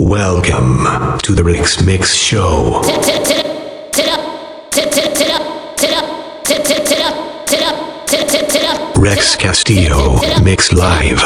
Welcome to the Rick's Mix Show. Rex Castillo, Mix Live.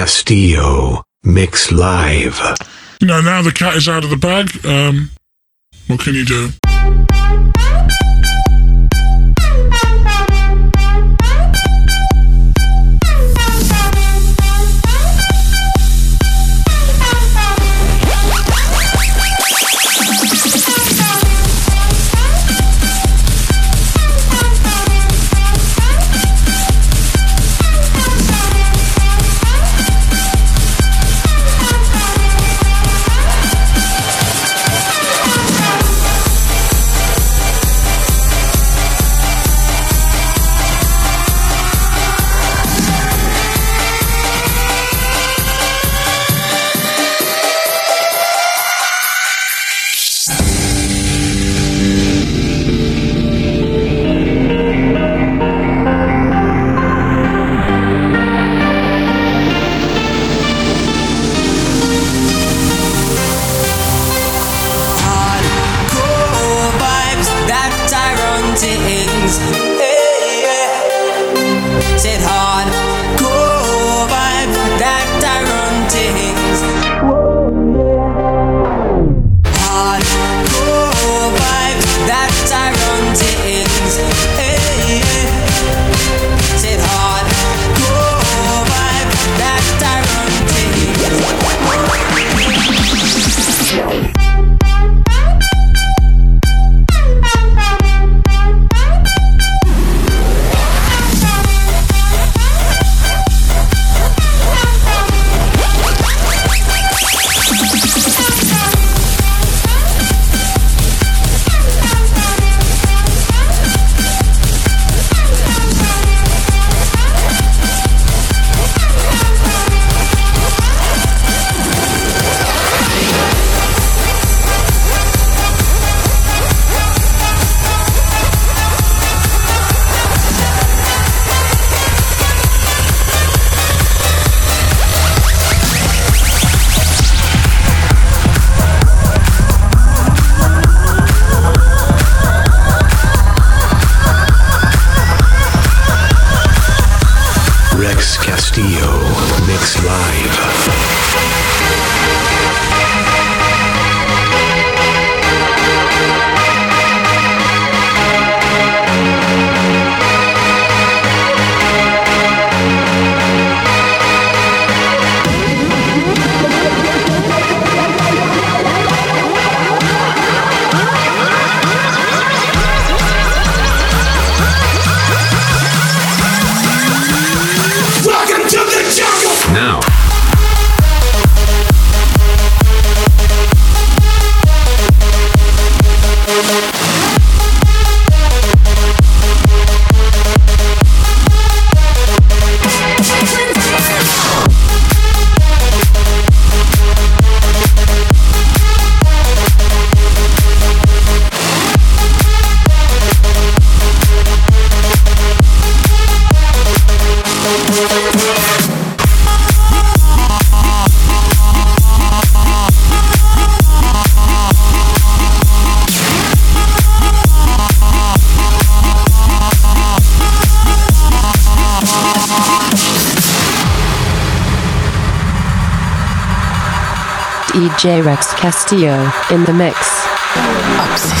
Castillo Mix Live. You know, now the cat is out of the bag. Um, what can you do? DJ Rex Castillo in the mix. Rex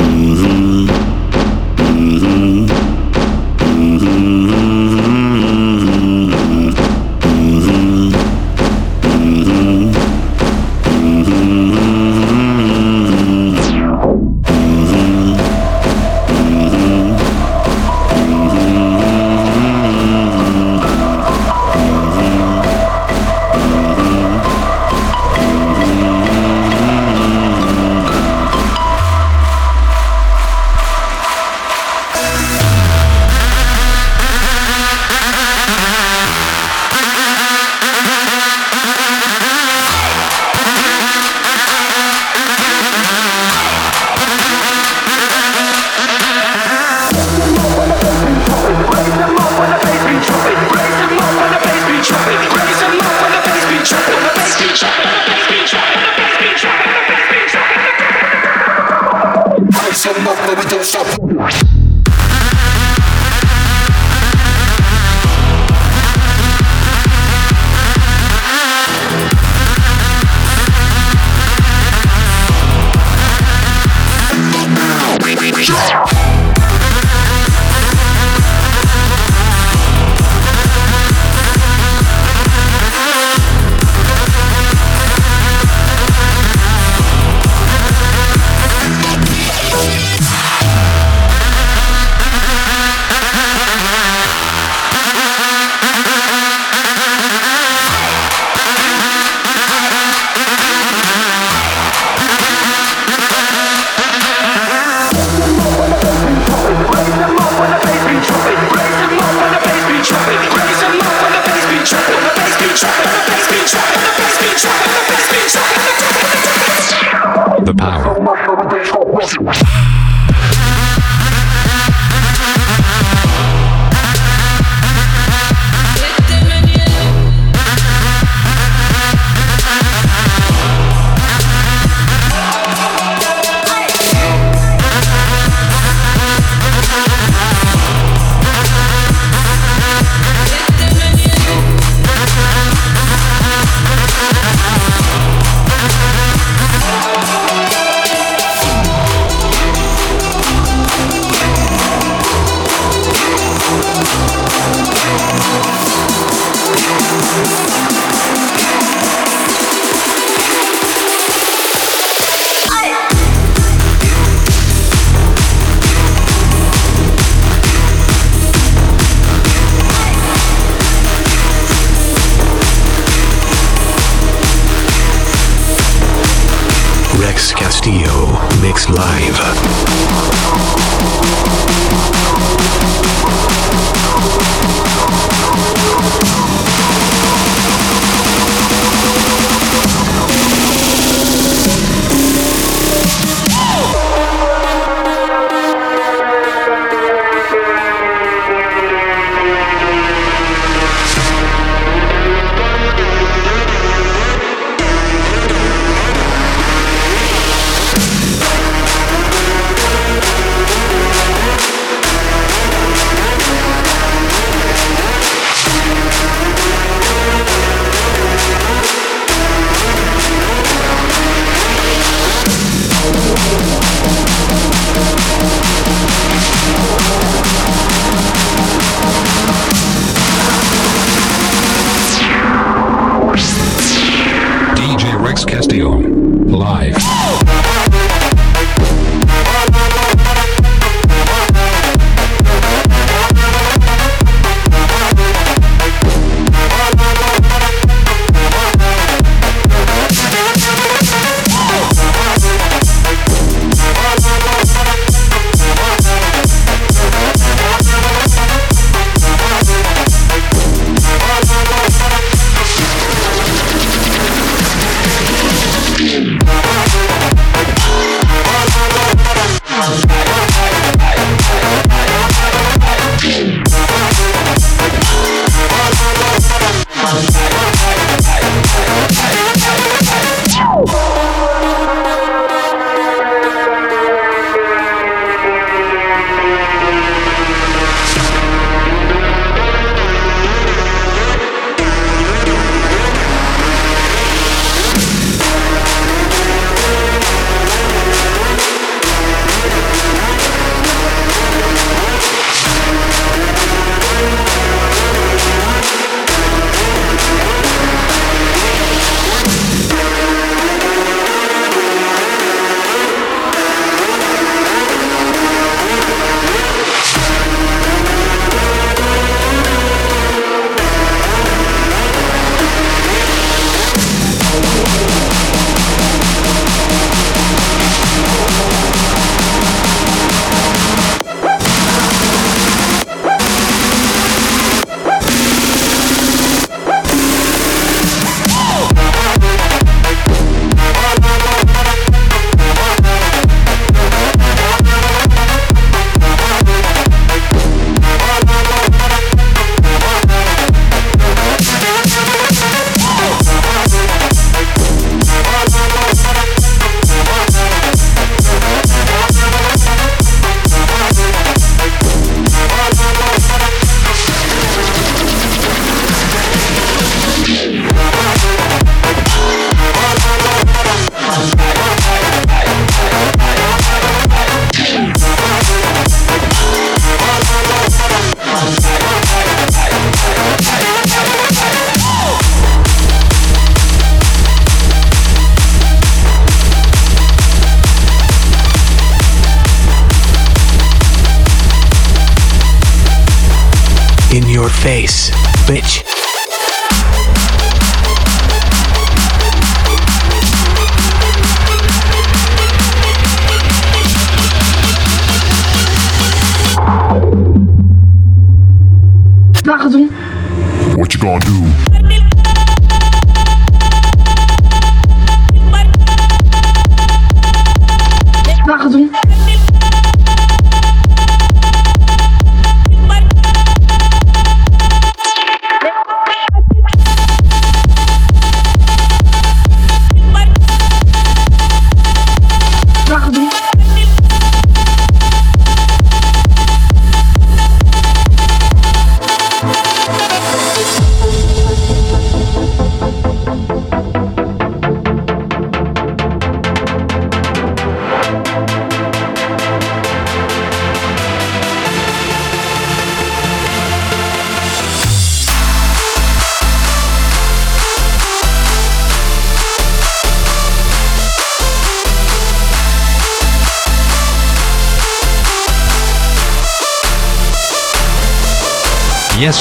Power. Alex Castillo, mix live.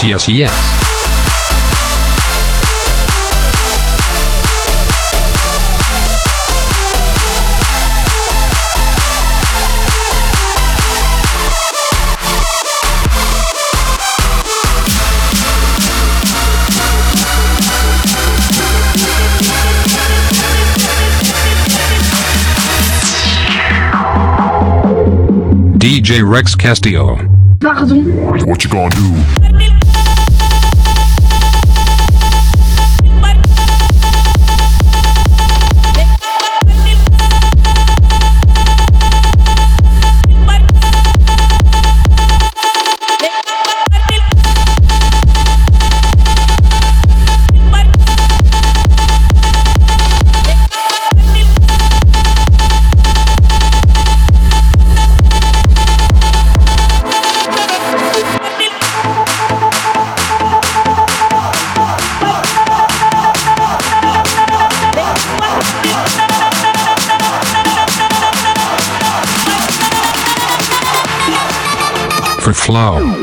Yes, yes, yes. DJ Rex Castillo. What you gonna do? Flow.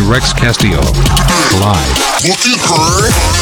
Rex Castillo. Live.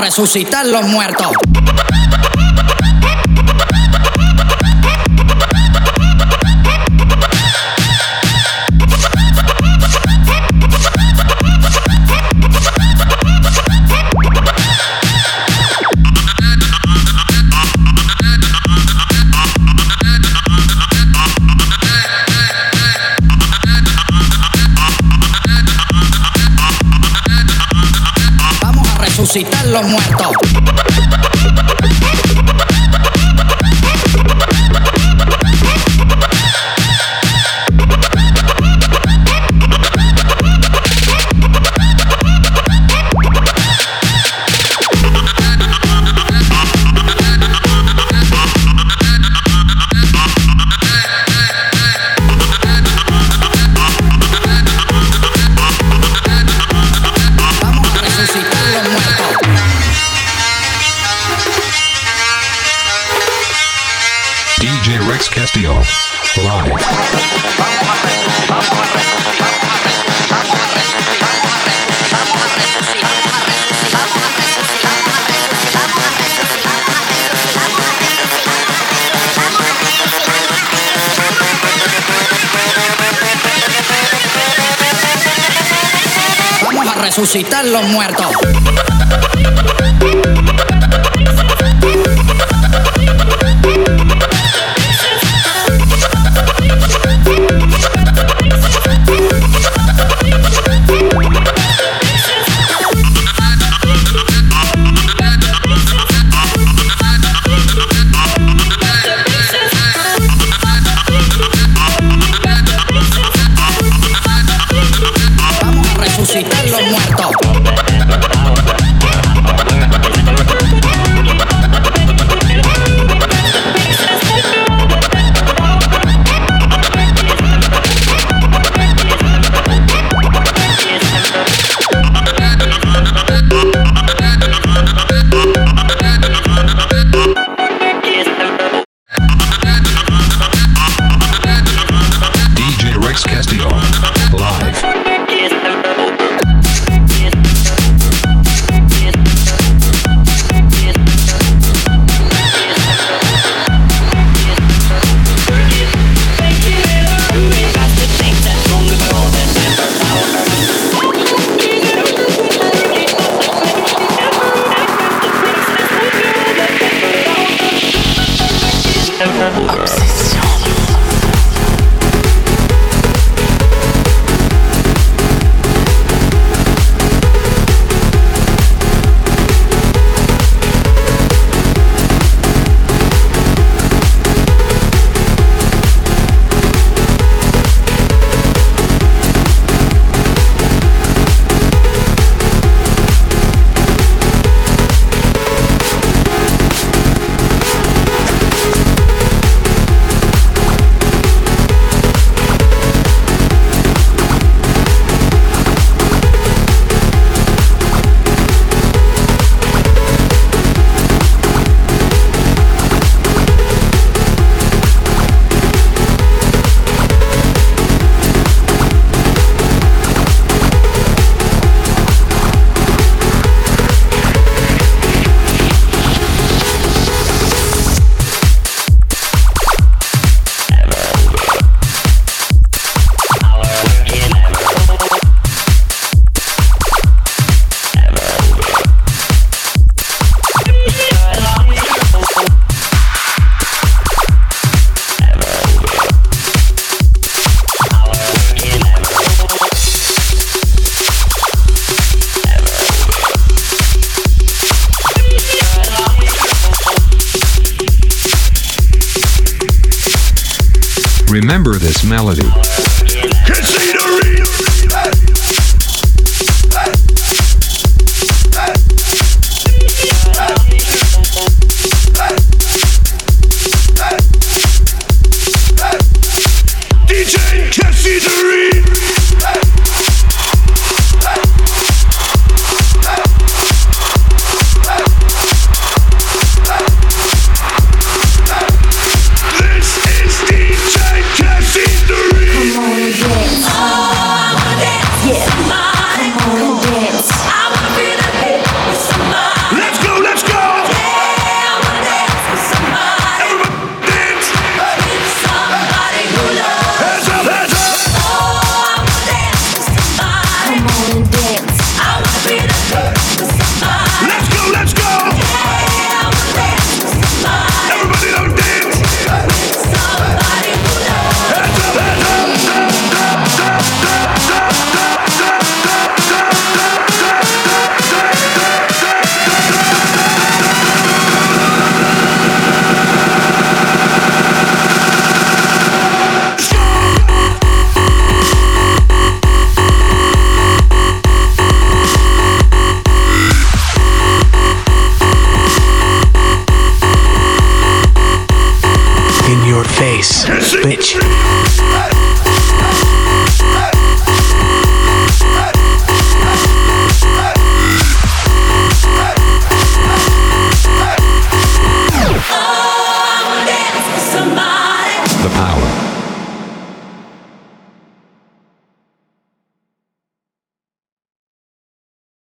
Resucitar los muertos. Muertos. Resucitar los muertos.